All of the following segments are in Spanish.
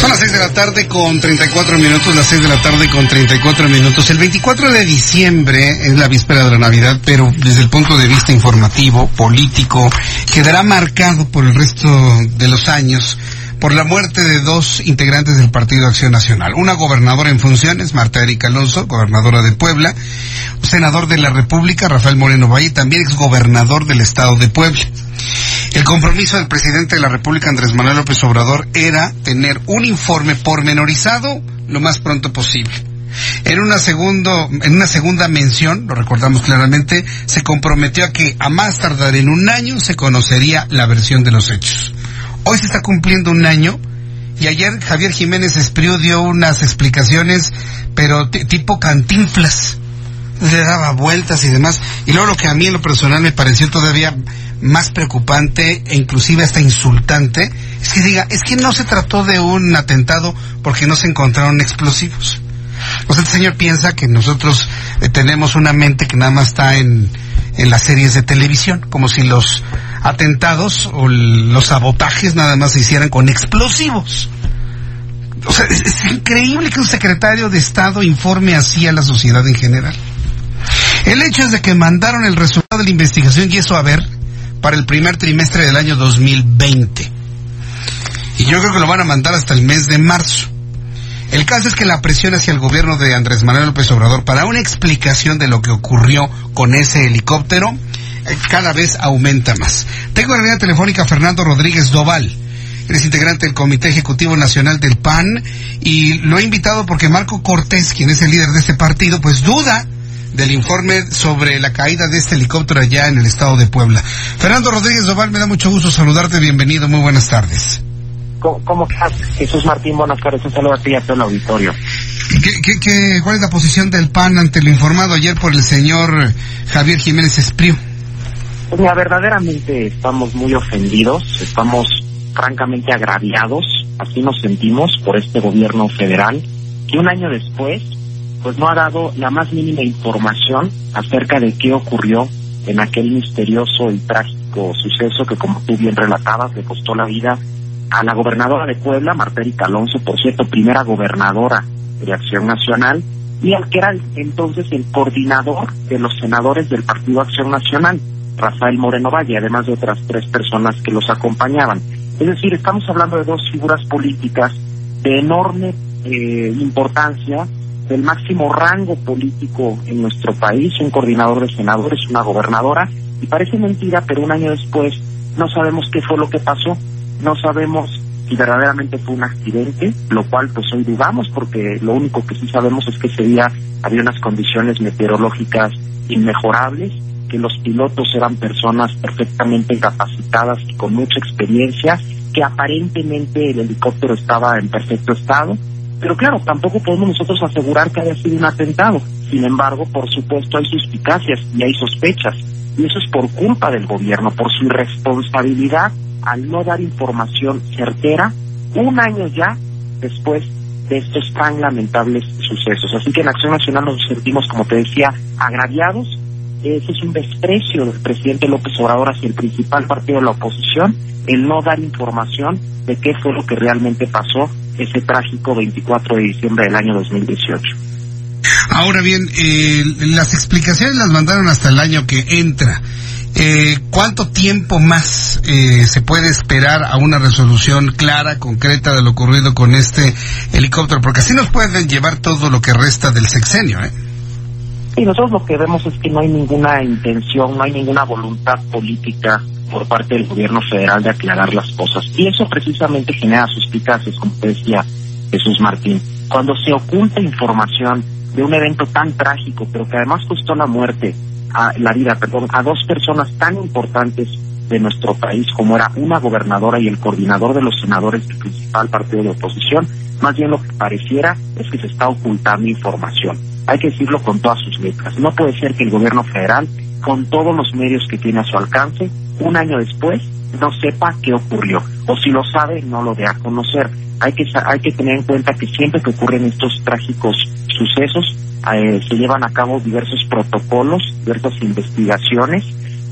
Son las 6 de la tarde con 34 minutos, las 6 de la tarde con 34 minutos. El 24 de diciembre es la víspera de la Navidad, pero desde el punto de vista informativo, político, quedará marcado por el resto de los años por la muerte de dos integrantes del Partido Acción Nacional. Una gobernadora en funciones, Marta Erika Alonso, gobernadora de Puebla, senador de la República, Rafael Moreno Valle, también exgobernador del Estado de Puebla. El compromiso del presidente de la República, Andrés Manuel López Obrador, era tener un informe pormenorizado lo más pronto posible. En una, segundo, en una segunda mención, lo recordamos claramente, se comprometió a que a más tardar en un año se conocería la versión de los hechos. Hoy se está cumpliendo un año y ayer Javier Jiménez Espriu dio unas explicaciones, pero tipo cantinflas. Le daba vueltas y demás. Y luego lo que a mí en lo personal me pareció todavía más preocupante e inclusive hasta insultante es que diga, es que no se trató de un atentado porque no se encontraron explosivos. O sea, este señor piensa que nosotros eh, tenemos una mente que nada más está en, en las series de televisión, como si los atentados o los sabotajes nada más se hicieran con explosivos. O sea, es, es, increíble que un secretario de Estado informe así a la sociedad en general. El hecho es de que mandaron el resultado de la investigación y eso a ver para el primer trimestre del año 2020. Y yo creo que lo van a mandar hasta el mes de marzo. El caso es que la presión hacia el gobierno de Andrés Manuel López Obrador para una explicación de lo que ocurrió con ese helicóptero eh, cada vez aumenta más. Tengo en la línea telefónica a Fernando Rodríguez Doval. Eres integrante del Comité Ejecutivo Nacional del PAN y lo he invitado porque Marco Cortés, quien es el líder de este partido, pues duda del informe sobre la caída de este helicóptero allá en el estado de Puebla. Fernando Rodríguez Doval, me da mucho gusto saludarte, bienvenido, muy buenas tardes. ¿Cómo, cómo estás? Jesús Martín, buenas tardes, un saludo a ti y a todo el auditorio. ¿Qué, qué, qué, cuál es la posición del PAN ante lo informado ayer por el señor Javier Jiménez Espriu? Pues mira, verdaderamente estamos muy ofendidos, estamos francamente agraviados, así nos sentimos por este gobierno federal, que un año después pues no ha dado la más mínima información acerca de qué ocurrió en aquel misterioso y trágico suceso que, como tú bien relatabas, le costó la vida a la gobernadora de Puebla, Marta Erika Alonso, por cierto, primera gobernadora de Acción Nacional, y al que era entonces el coordinador de los senadores del Partido Acción Nacional, Rafael Moreno Valle, además de otras tres personas que los acompañaban. Es decir, estamos hablando de dos figuras políticas de enorme eh, importancia del máximo rango político en nuestro país, un coordinador de senadores, una gobernadora, y parece mentira, pero un año después no sabemos qué fue lo que pasó, no sabemos si verdaderamente fue un accidente, lo cual pues hoy dudamos porque lo único que sí sabemos es que ese día había unas condiciones meteorológicas inmejorables, que los pilotos eran personas perfectamente capacitadas y con mucha experiencia, que aparentemente el helicóptero estaba en perfecto estado, pero claro, tampoco podemos nosotros asegurar que haya sido un atentado. Sin embargo, por supuesto, hay suspicacias y hay sospechas. Y eso es por culpa del gobierno, por su irresponsabilidad al no dar información certera un año ya después de estos tan lamentables sucesos. Así que en Acción Nacional nos sentimos, como te decía, agraviados. Ese es un desprecio del presidente López Obrador hacia el principal partido de la oposición, el no dar información de qué fue lo que realmente pasó ese trágico 24 de diciembre del año 2018. Ahora bien, eh, las explicaciones las mandaron hasta el año que entra. Eh, ¿Cuánto tiempo más eh, se puede esperar a una resolución clara, concreta de lo ocurrido con este helicóptero? Porque así nos pueden llevar todo lo que resta del sexenio. ¿eh? Sí, nosotros lo que vemos es que no hay ninguna intención, no hay ninguna voluntad política por parte del gobierno federal de aclarar las cosas. Y eso precisamente genera suspicacias, como decía Jesús Martín. Cuando se oculta información de un evento tan trágico, pero que además costó la muerte, a, la vida, perdón, a dos personas tan importantes de nuestro país, como era una gobernadora y el coordinador de los senadores del principal partido de oposición, más bien lo que pareciera es que se está ocultando información. Hay que decirlo con todas sus letras. No puede ser que el gobierno federal, con todos los medios que tiene a su alcance, un año después no sepa qué ocurrió. O si lo sabe, no lo dé a conocer. Hay que, hay que tener en cuenta que siempre que ocurren estos trágicos sucesos, eh, se llevan a cabo diversos protocolos, diversas investigaciones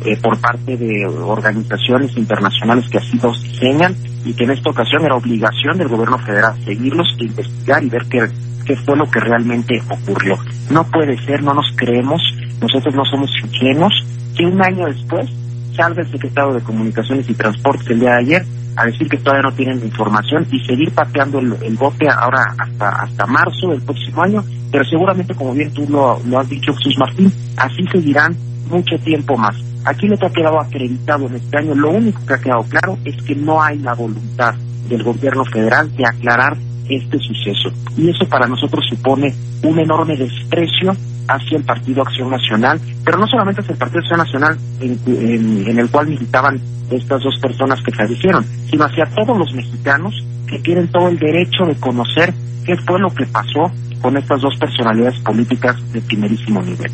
eh, por parte de organizaciones internacionales que así los diseñan y que en esta ocasión era obligación del gobierno federal seguirlos investigar y ver qué, qué fue lo que realmente ocurrió. No puede ser, no nos creemos, nosotros no somos ingenuos, que un año después salga el secretario de Comunicaciones y Transportes el día de ayer a decir que todavía no tienen información y seguir pateando el, el bote ahora hasta hasta marzo del próximo año, pero seguramente, como bien tú lo, lo has dicho, Jesús Martín, así seguirán mucho tiempo más. Aquí lo que ha quedado acreditado en este año, lo único que ha quedado claro es que no hay la voluntad del gobierno federal de aclarar este suceso. Y eso para nosotros supone un enorme desprecio hacia el Partido Acción Nacional, pero no solamente hacia el Partido Acción Nacional en, el cual militaban estas dos personas que fallecieron, sino hacia todos los mexicanos que tienen todo el derecho de conocer qué fue lo que pasó con estas dos personalidades políticas de primerísimo nivel.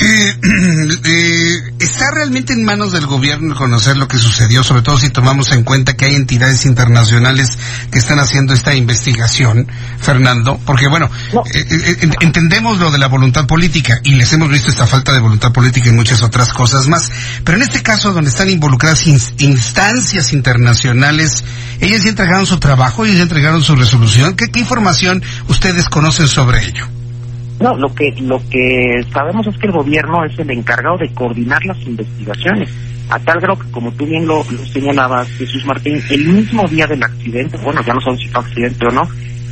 Eh, ¿Está realmente en manos del gobierno conocer lo que sucedió, sobre todo si tomamos en cuenta que hay entidades internacionales que están haciendo esta investigación, Fernando? Porque bueno, eh, entendemos lo de la voluntad política y les hemos visto esta falta de voluntad política y muchas otras cosas más, pero en este caso donde están involucradas instancias internacionales, ellas ya entregaron su trabajo, ellas ya entregaron su resolución. ¿Qué, qué información ustedes conocen sobre ello? No, lo que lo que sabemos es que el gobierno es el encargado de coordinar las investigaciones. A tal grado que, como tú bien lo, señalabas, Jesús Martín, el mismo día del accidente, bueno, ya no sabemos si fue accidente o no,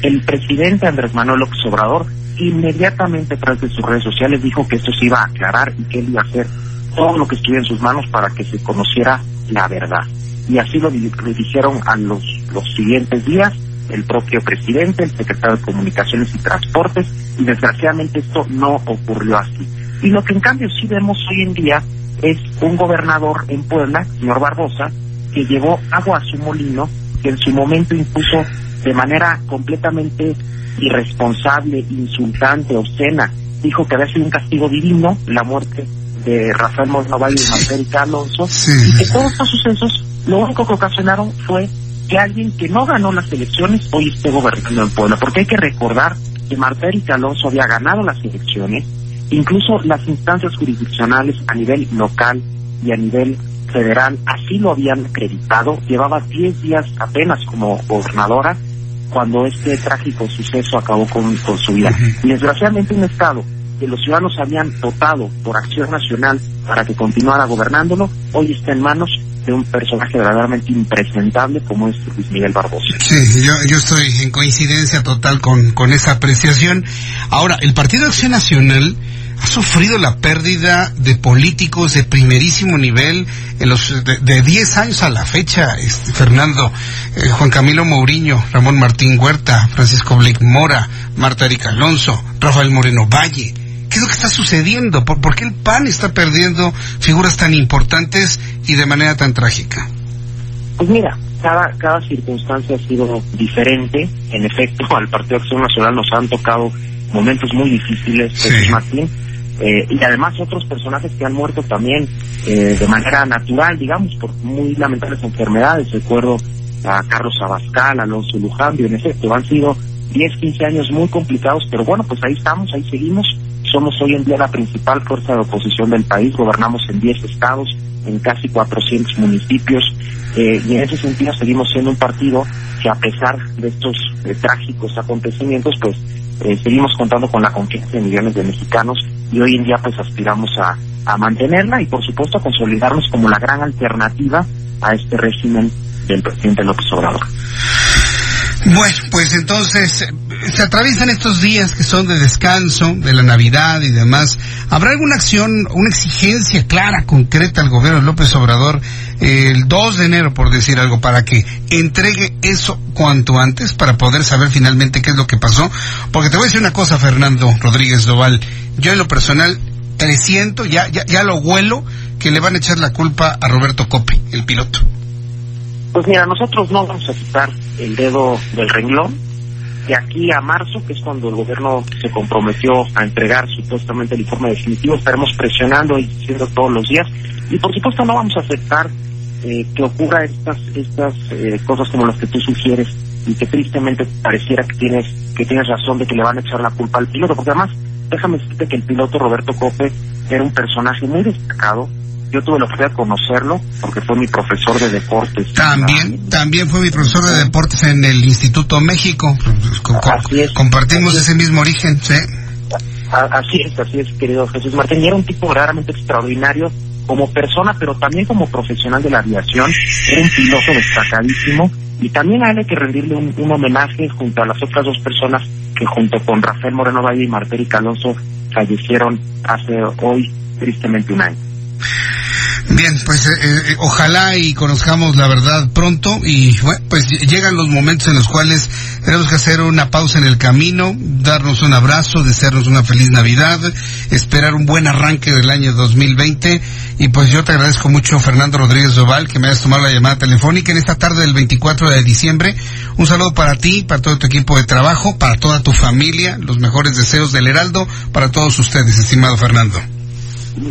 el presidente Andrés Manuel López Obrador inmediatamente tras de sus redes sociales dijo que esto se iba a aclarar y que él iba a hacer todo lo que estuviera en sus manos para que se conociera la verdad. Y así lo, lo dijeron a los, los siguientes días el propio presidente, el secretario de Comunicaciones y Transportes, y desgraciadamente esto no ocurrió así. Y lo que en cambio sí vemos hoy en día es un gobernador en Puebla, señor Barbosa, que llevó agua a su molino, que en su momento impuso de manera completamente irresponsable, insultante, obscena, dijo que había sido un castigo divino la muerte de Rafael Moreno y Margarita Alonso, y que todos estos sucesos lo único que ocasionaron fue que alguien que no ganó las elecciones hoy esté gobernando en Puebla, porque hay que recordar que Marta Erika Alonso había ganado las elecciones, incluso las instancias jurisdiccionales a nivel local y a nivel federal así lo habían acreditado, llevaba 10 días apenas como gobernadora cuando este trágico suceso acabó con, con su vida. Y desgraciadamente un Estado que los ciudadanos habían votado por acción nacional para que continuara gobernándolo, hoy está en manos un personaje verdaderamente impresentable como es Luis Miguel Barbosa. Sí, yo, yo estoy en coincidencia total con, con esa apreciación. Ahora, el Partido Acción Nacional ha sufrido la pérdida de políticos de primerísimo nivel en los de 10 años a la fecha, este, Fernando, eh, Juan Camilo Mourinho, Ramón Martín Huerta, Francisco Blake Mora, Marta Erika Alonso, Rafael Moreno Valle. ¿Qué es lo que está sucediendo? ¿Por, qué el PAN está perdiendo figuras tan importantes y de manera tan trágica? Pues mira, cada, cada circunstancia ha sido diferente. En efecto, al Partido Acción Nacional nos han tocado momentos muy difíciles, sí. Martín, eh, y además otros personajes que han muerto también eh, de manera natural, digamos, por muy lamentables enfermedades. Recuerdo a Carlos Abascal, Alonso Lujambio, en efecto, han sido 10, 15 años muy complicados, pero bueno, pues ahí estamos, ahí seguimos somos hoy en día la principal fuerza de oposición del país, gobernamos en 10 estados, en casi 400 municipios, eh, y en ese sentido seguimos siendo un partido que a pesar de estos eh, trágicos acontecimientos, pues eh, seguimos contando con la confianza de millones de mexicanos y hoy en día pues aspiramos a, a mantenerla y por supuesto a consolidarnos como la gran alternativa a este régimen del presidente López Obrador. Bueno, pues entonces se atraviesan estos días que son de descanso, de la Navidad y demás. ¿Habrá alguna acción, una exigencia clara, concreta al gobierno de López Obrador el 2 de enero, por decir algo, para que entregue eso cuanto antes para poder saber finalmente qué es lo que pasó? Porque te voy a decir una cosa, Fernando Rodríguez Doval. Yo en lo personal presiento, ya, ya, ya lo huelo, que le van a echar la culpa a Roberto Cope, el piloto. Pues mira, nosotros no vamos a quitar el dedo del renglón. De aquí a marzo, que es cuando el gobierno se comprometió a entregar supuestamente el informe definitivo, estaremos presionando y diciendo todos los días. Y por supuesto no vamos a aceptar eh, que ocurra estas estas eh, cosas como las que tú sugieres y que tristemente pareciera que tienes que tienes razón de que le van a echar la culpa al piloto, porque además déjame decirte que el piloto Roberto Cope era un personaje muy destacado. Yo tuve la oportunidad de conocerlo porque fue mi profesor de deportes. También, también fue mi profesor de deportes en el Instituto México. Así es. Compartimos ese mismo origen, sí. Así es, así es, querido Jesús Martín. Y era un tipo verdaderamente extraordinario como persona, pero también como profesional de la aviación. Era un piloto destacadísimo. Y también a él hay que rendirle un, un homenaje junto a las otras dos personas que junto con Rafael Moreno Valle y Martérica Alonso fallecieron hace hoy tristemente un año. Bien, pues eh, eh, ojalá y conozcamos la verdad pronto y bueno, pues llegan los momentos en los cuales tenemos que hacer una pausa en el camino, darnos un abrazo, desearnos una feliz Navidad, esperar un buen arranque del año 2020 y pues yo te agradezco mucho Fernando Rodríguez Doval que me hayas tomado la llamada telefónica en esta tarde del 24 de diciembre. Un saludo para ti, para todo tu equipo de trabajo, para toda tu familia, los mejores deseos del Heraldo, para todos ustedes, estimado Fernando.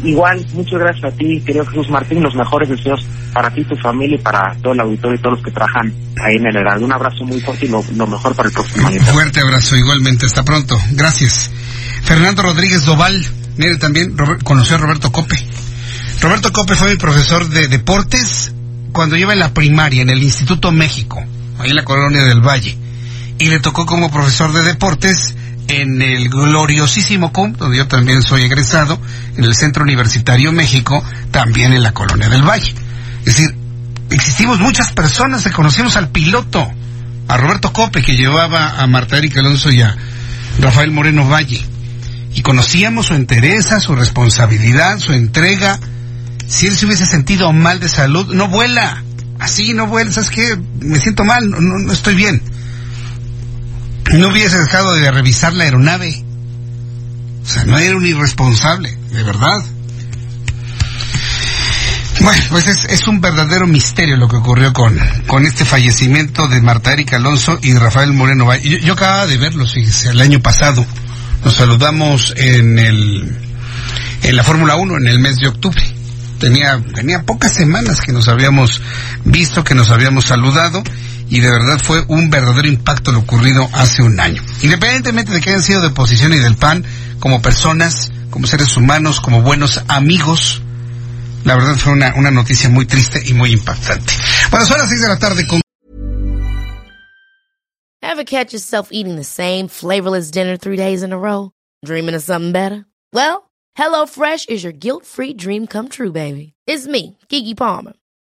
Igual, muchas gracias a ti, querido Jesús Martín, los mejores deseos para ti, tu familia y para todo el auditorio y todos los que trabajan ahí en el Heraldo. Un abrazo muy fuerte y lo, lo mejor para el próximo año. Fuerte abrazo, igualmente, hasta pronto. Gracias. Fernando Rodríguez Doval, mire también, conoció a Roberto Cope. Roberto Cope fue mi profesor de deportes cuando iba en la primaria, en el Instituto México, ahí en la colonia del Valle. Y le tocó como profesor de deportes en el gloriosísimo CUM, donde yo también soy egresado, en el Centro Universitario México, también en la Colonia del Valle. Es decir, existimos muchas personas que conocimos al piloto, a Roberto Cope, que llevaba a Marta Erika Alonso y a Rafael Moreno Valle. Y conocíamos su entereza, su responsabilidad, su entrega. Si él se hubiese sentido mal de salud, no vuela. Así no vuela, ¿sabes qué? Me siento mal, no, no, no estoy bien no hubiese dejado de revisar la aeronave. O sea, no era un irresponsable, de verdad. Bueno, pues es, es, un verdadero misterio lo que ocurrió con, con este fallecimiento de Marta Erika Alonso y Rafael Moreno Valle. Yo, yo acababa de verlos, fíjese, el año pasado. Nos saludamos en el, en la Fórmula 1 en el mes de octubre. Tenía, tenía pocas semanas que nos habíamos visto, que nos habíamos saludado y de verdad fue un verdadero impacto lo ocurrido hace un año. Independientemente de que hayan sido de oposición y del PAN, como personas, como seres humanos, como buenos amigos, la verdad fue una, una noticia muy triste y muy impactante. Bueno, son las de la tarde con... Ever catch yourself eating the same flavorless dinner three days in a row? Dreaming of something better? Well, HelloFresh is your guilt-free dream come true, baby. It's me, Kiki Palmer.